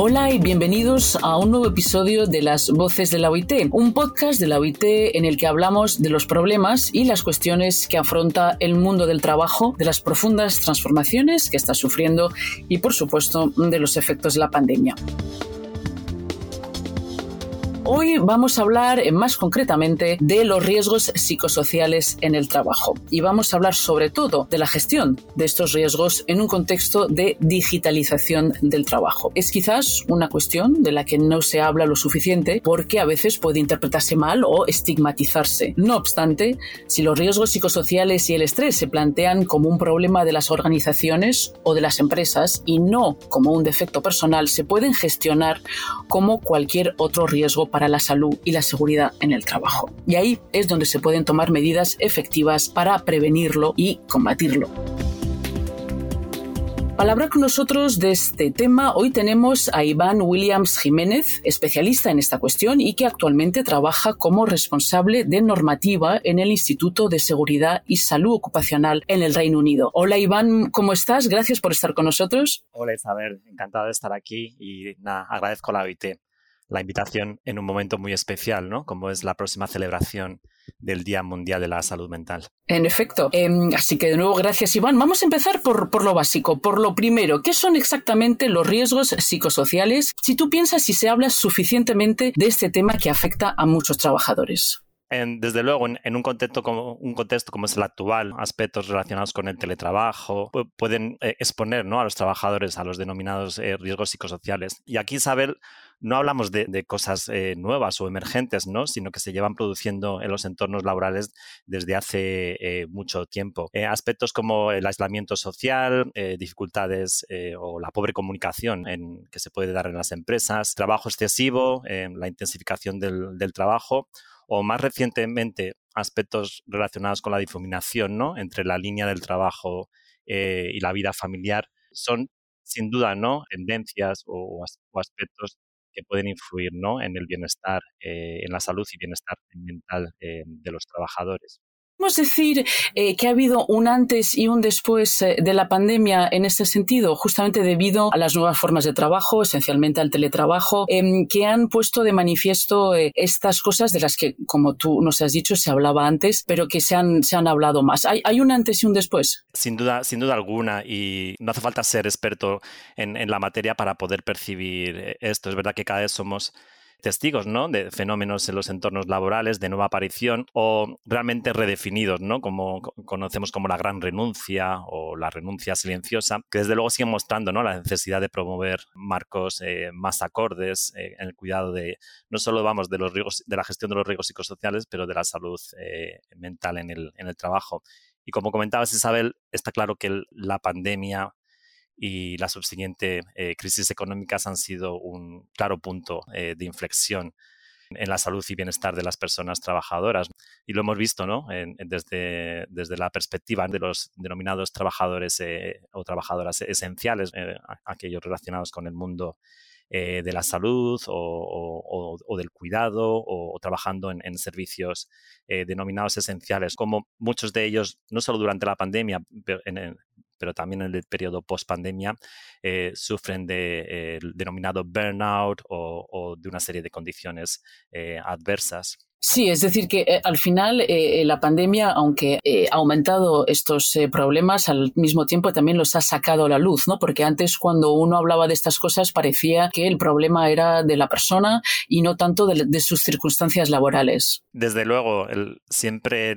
Hola y bienvenidos a un nuevo episodio de Las Voces de la OIT, un podcast de la OIT en el que hablamos de los problemas y las cuestiones que afronta el mundo del trabajo, de las profundas transformaciones que está sufriendo y, por supuesto, de los efectos de la pandemia. Hoy vamos a hablar eh, más concretamente de los riesgos psicosociales en el trabajo y vamos a hablar sobre todo de la gestión de estos riesgos en un contexto de digitalización del trabajo. Es quizás una cuestión de la que no se habla lo suficiente porque a veces puede interpretarse mal o estigmatizarse. No obstante, si los riesgos psicosociales y el estrés se plantean como un problema de las organizaciones o de las empresas y no como un defecto personal, se pueden gestionar como cualquier otro riesgo para la salud y la seguridad en el trabajo. Y ahí es donde se pueden tomar medidas efectivas para prevenirlo y combatirlo. Para hablar con nosotros de este tema, hoy tenemos a Iván Williams Jiménez, especialista en esta cuestión y que actualmente trabaja como responsable de normativa en el Instituto de Seguridad y Salud Ocupacional en el Reino Unido. Hola Iván, ¿cómo estás? Gracias por estar con nosotros. Hola Isabel, encantado de estar aquí y nada, agradezco la OIT la invitación en un momento muy especial, ¿no? Como es la próxima celebración del Día Mundial de la Salud Mental. En efecto. Em, así que de nuevo, gracias Iván. Vamos a empezar por, por, lo básico, por lo primero. ¿Qué son exactamente los riesgos psicosociales? Si tú piensas si se habla suficientemente de este tema que afecta a muchos trabajadores desde luego, en, un, contexto como, un contexto como es el actual, aspectos relacionados con el teletrabajo pueden eh, exponer ¿no? a los trabajadores a los denominados eh, riesgos psicosociales. Y aquí, Isabel, no hablamos de, cosas eh, nuevas o emergentes, ¿no? sino que se llevan produciendo en los entornos laborales desde hace mucho tiempo. aspectos como el aislamiento social, dificultades o la pobre comunicación que se puede dar en las empresas, trabajo excesivo, la intensificación del, trabajo o más recientemente aspectos relacionados con la difuminación ¿no? entre la línea del trabajo eh, y la vida familiar, son sin duda ¿no? tendencias o, aspectos que pueden influir ¿no? en el bienestar, eh, en la salud y bienestar mental eh, de los trabajadores. ¿Podemos decir eh, que ha habido un antes y un después eh, de la pandemia en este sentido, justamente debido a las nuevas formas de trabajo, esencialmente al teletrabajo, em, que han puesto de manifiesto eh, estas cosas de las que, como tú nos has dicho, se hablaba antes, pero que se han, se han hablado más? ¿Hay, ¿Hay, un antes y un después? Sin duda, sin duda alguna, y no hace falta ser experto en la materia para poder percibir esto. Es verdad que cada vez somos testigos ¿no? de fenómenos en los entornos laborales de nueva aparición o realmente redefinidos, ¿no? como conocemos como la gran renuncia o la renuncia silenciosa, que desde luego siguen mostrando ¿no? la necesidad de promover marcos eh, más acordes eh, en el cuidado de no solo vamos de los riesgos, de la gestión de los riesgos psicosociales, pero de la salud eh, mental en el, en el trabajo. Y como comentabas, Isabel, está claro que la pandemia y las subsiguientes eh, crisis económicas han sido un claro punto eh, de inflexión en la salud y bienestar de las personas trabajadoras. Y lo hemos visto ¿no? desde, desde la perspectiva de los denominados trabajadores eh, o trabajadoras esenciales, aquellos relacionados con el mundo de la salud o, del cuidado o, trabajando en, en servicios denominados esenciales, como muchos de ellos, no solo durante la pandemia, pero en, pero también en el periodo post-pandemia, eh, sufren de eh, denominado burnout o, de una serie de condiciones eh, adversas. Sí, es decir, que al final la pandemia, aunque ha aumentado estos problemas, al mismo tiempo también los ha sacado a la luz, ¿no? Porque antes cuando uno hablaba de estas cosas parecía que el problema era de la persona y no tanto de, sus circunstancias laborales. Desde luego, el, siempre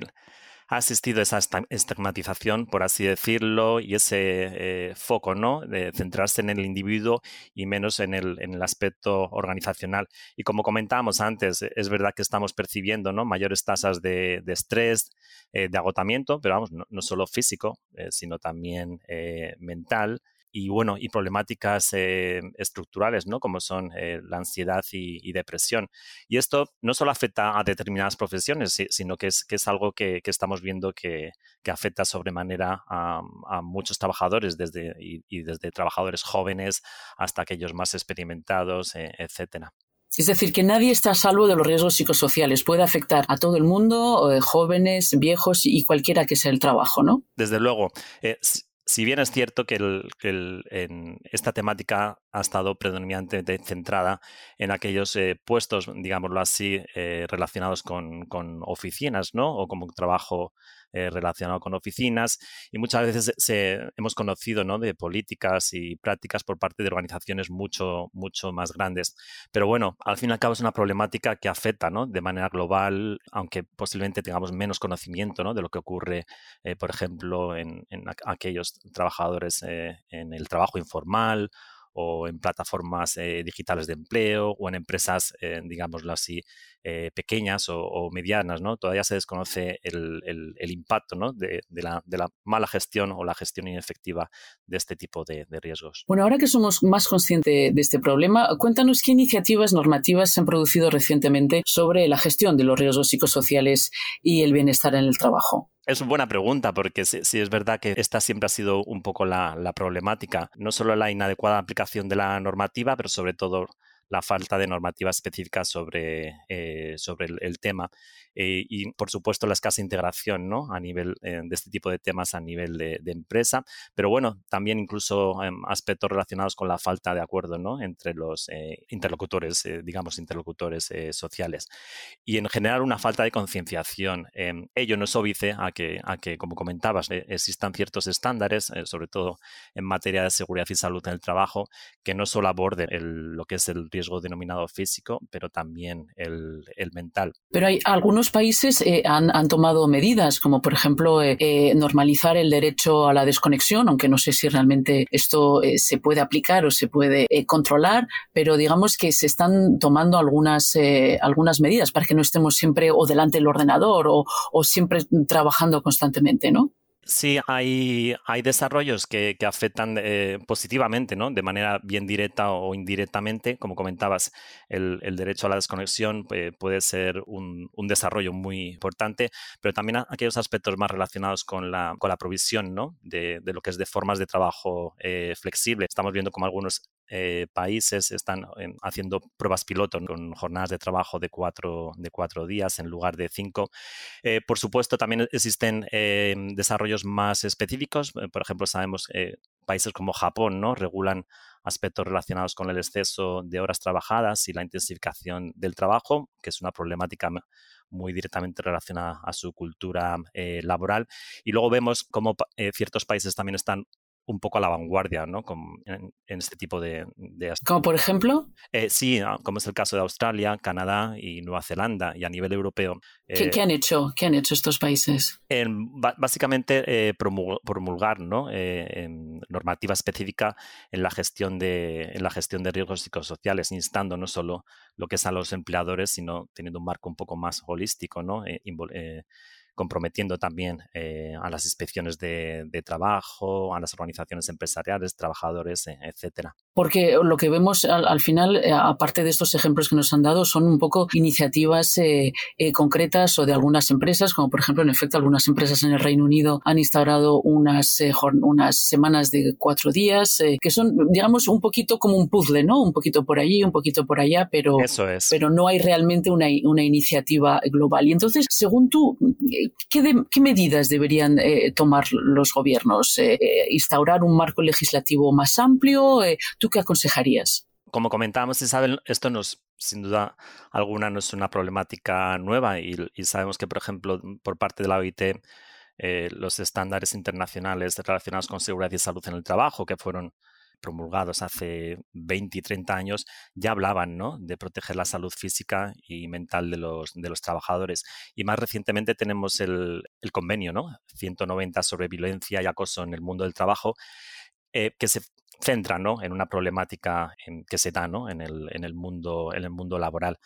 ha asistido esa estigmatización, por así decirlo, y ese eh, foco, ¿no? De centrarse en el individuo y menos en el, en el aspecto organizacional. Y como comentábamos antes, es verdad que estamos percibiendo, ¿no? Mayores tasas de, estrés, eh, de agotamiento, pero vamos, no, solo físico, eh, sino también mental y bueno, y problemáticas eh, estructurales, ¿no? Como son eh, la ansiedad y, depresión. Y esto no solo afecta a determinadas profesiones, sino que es, que es algo que, estamos viendo que, afecta sobremanera a, muchos trabajadores, desde, y, desde trabajadores jóvenes hasta aquellos más experimentados, eh, etcétera. Es decir, que nadie está a salvo de los riesgos psicosociales. Puede afectar a todo el mundo, jóvenes, viejos y cualquiera que sea el trabajo, ¿no? Desde luego si bien es cierto que, en esta temática ha estado predominantemente centrada en aquellos eh, puestos, digámoslo así, eh, relacionados con, con, oficinas, ¿no? O como trabajo eh, relacionado con oficinas y muchas veces se, hemos conocido ¿no? de políticas y prácticas por parte de organizaciones mucho, mucho más grandes. Pero bueno, al fin y al cabo es una problemática que afecta ¿no? de manera global, aunque posiblemente tengamos menos conocimiento ¿no? de lo que ocurre, eh, por ejemplo, en, aquellos trabajadores eh, en el trabajo informal o en plataformas eh, digitales de empleo o en empresas, eh, digámoslo así, eh, pequeñas o, medianas, ¿no? Todavía se desconoce el, impacto de, la, mala gestión o la gestión inefectiva de este tipo de, riesgos. Bueno, ahora que somos más conscientes de este problema, cuéntanos qué iniciativas normativas se han producido recientemente sobre la gestión de los riesgos psicosociales y el bienestar en el trabajo. Es una buena pregunta porque sí, es verdad que esta siempre ha sido un poco la, la problemática, no solo la inadecuada aplicación de la normativa, pero sobre todo la falta de normativa específica sobre, eh, sobre el, tema eh, y, por supuesto, la escasa integración ¿no? a nivel eh, de este tipo de temas a nivel de, empresa, pero bueno, también incluso em, aspectos relacionados con la falta de acuerdo ¿no? entre los interlocutores, digamos, interlocutores sociales. Y en general una falta de concienciación. Em, ello no es óbice a que, a que como comentabas, existan ciertos estándares, sobre todo en materia de seguridad y salud en el trabajo, que no solo aborden lo que es el riesgo riesgo denominado físico, pero también el, mental. Pero hay algunos países eh, han, tomado medidas, como por ejemplo eh, eh, normalizar el derecho a la desconexión, aunque no sé si realmente esto se puede aplicar o se puede controlar, pero digamos que se están tomando algunas, algunas medidas para que no estemos siempre o delante del ordenador o, o siempre trabajando constantemente, ¿no? Sí, hay, hay desarrollos que, afectan eh, positivamente, ¿no? De manera bien directa o indirectamente. Como comentabas, el, derecho a la desconexión eh, puede ser un, desarrollo muy importante, pero también aquellos aspectos más relacionados con la, con la provisión, ¿no? De, lo que es de formas de trabajo eh, flexible. Estamos viendo como algunos eh, países están em, haciendo pruebas piloto con jornadas de trabajo de cuatro, de cuatro días en lugar de cinco. Eh, por supuesto, también existen em, desarrollos más específicos. Eh, por ejemplo, sabemos que países como Japón ¿no? regulan aspectos relacionados con el exceso de horas trabajadas y la intensificación del trabajo, que es una problemática muy directamente relacionada a su cultura laboral. Y luego vemos cómo ciertos países también están un poco a la vanguardia ¿no? en, este tipo de, de... ¿Como por ejemplo? Eh, sí, ah, como es el caso de Australia, Canadá y Nueva Zelanda y a nivel europeo. ¿Qué, eh, han hecho? ¿Qué han hecho estos países? básicamente eh, promulgar ¿no? normativa específica en la, gestión de, en la gestión de riesgos psicosociales, instando no solo lo que es a los empleadores, sino teniendo un marco un poco más holístico, ¿no? Comprometiendo también eh, a las inspecciones de, trabajo, a las organizaciones empresariales, trabajadores, e, etcétera. Porque lo que vemos al, final, eh, aparte de estos ejemplos que nos han dado, son un poco iniciativas eh, concretas o de algunas empresas, como por ejemplo, en efecto, algunas empresas en el Reino Unido han instaurado unas, unas semanas de cuatro días, que son, digamos, un poquito como un puzzle, ¿no? Un poquito por allí, un poquito por allá, pero, pero no hay realmente una, una iniciativa global. Y entonces, según tú, ¿qué, medidas deberían eh, tomar los gobiernos? Eh, eh, ¿Instaurar un marco legislativo más amplio? ¿Tú qué aconsejarías? Como comentábamos, Isabel, esto nos, sin duda alguna no es una problemática nueva y, sabemos que, por ejemplo, por parte de la OIT, los estándares internacionales relacionados con seguridad y salud en el trabajo, que fueron promulgados hace 20 y 30 años ya hablaban ¿no? de proteger la salud física y mental de los, de los trabajadores. Y más recientemente tenemos el, el convenio ¿no? 190 sobre violencia y acoso en el mundo del trabajo, eh, que se centra ¿no? en una problemática en, que se da ¿no? en, el, en, el mundo, en el mundo laboral.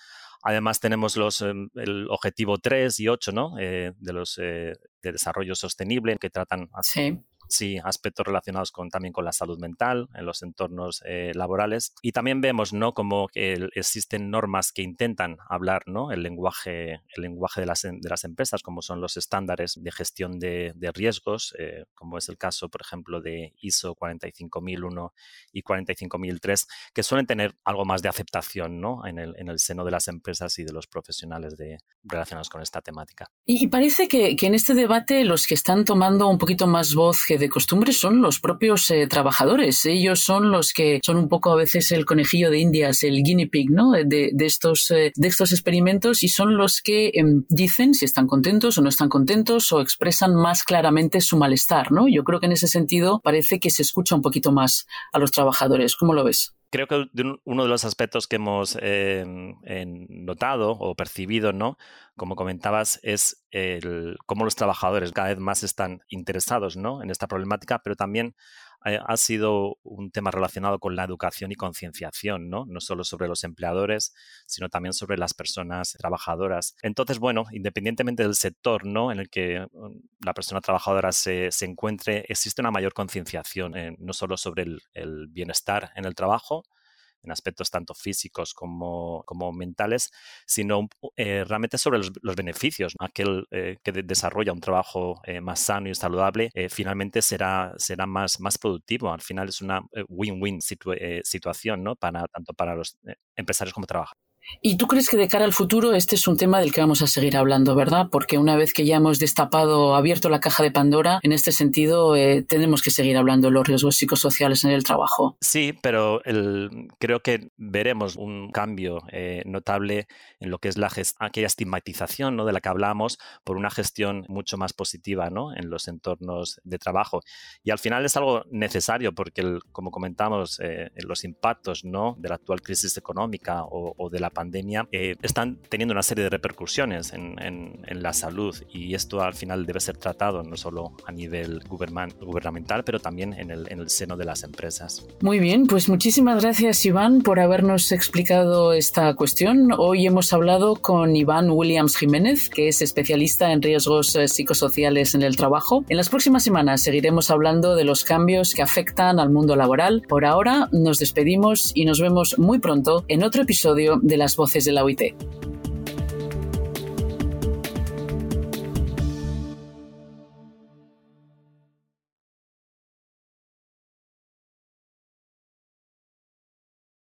Además tenemos los, em, el objetivo 3 y 8 ¿no? Eh, de los eh, de desarrollo sostenible que tratan sí sí, aspectos relacionados con, también con la salud mental en los entornos eh, laborales. Y también vemos, ¿no? Como que existen normas que intentan hablar, ¿no? El lenguaje, el lenguaje de las, de las empresas, como son los estándares de gestión de, riesgos, eh, como es el caso, por ejemplo, de ISO 45001 y 45003, que suelen tener algo más de aceptación, ¿no? En el, en el seno de las empresas y de los profesionales de, relacionados con esta temática. Y parece que, que en este debate los que están tomando un poquito más voz que de costumbre son los propios eh, trabajadores. Ellos son los que son un poco a veces el conejillo de indias, el guinea pig, ¿no? De, estos, eh, de estos experimentos y son los que em, dicen si están contentos o no están contentos o expresan más claramente su malestar, ¿no? Yo creo que en ese sentido parece que se escucha un poquito más a los trabajadores. ¿Cómo lo ves? Creo que uno de los aspectos que hemos em, notado o percibido, ¿no? Como comentabas, es el, cómo los trabajadores cada vez más están interesados ¿no? en esta problemática, pero también eh, ha sido un tema relacionado con la educación y concienciación, ¿no? No solo sobre los empleadores, sino también sobre las personas trabajadoras. Entonces, bueno, independientemente del sector, ¿no? En el que mm, la persona trabajadora se, encuentre, existe una mayor concienciación, eh, no solo sobre el bienestar en el trabajo, en aspectos tanto físicos como, como mentales, sino eh, realmente sobre los, beneficios. Aquel eh, que desarrolla un trabajo eh, más sano y saludable finalmente será, será más, más productivo. Al final es una win-win situación ¿no? para, tanto para los empresarios como trabajadores. ¿Y tú crees que de cara al futuro este es un tema del que vamos a seguir hablando, verdad? Porque una vez que ya hemos destapado, abierto la caja de Pandora, en este sentido eh, tenemos que seguir hablando de los riesgos psicosociales en el trabajo. Sí, pero creo que veremos un cambio eh, notable en lo que es la aquella estigmatización ¿no? de la que hablamos por una gestión mucho más positiva ¿no? en los entornos de trabajo. Y al final es algo necesario porque, como comentamos, eh, los impactos ¿no? de la actual crisis económica o, o de la pandemia eh, están teniendo una serie de repercusiones en, la salud y esto al final debe ser tratado no solo a nivel gubernamental, pero también en el, en el seno de las empresas. Muy bien, pues muchísimas gracias Iván por habernos explicado esta cuestión. Hoy hemos hablado con Iván Williams Jiménez, que es especialista en riesgos eh, psicosociales en el trabajo. En las próximas semanas seguiremos hablando de los cambios que afectan al mundo laboral. Por ahora nos despedimos y nos vemos muy pronto en otro episodio de la las voces de la OIT.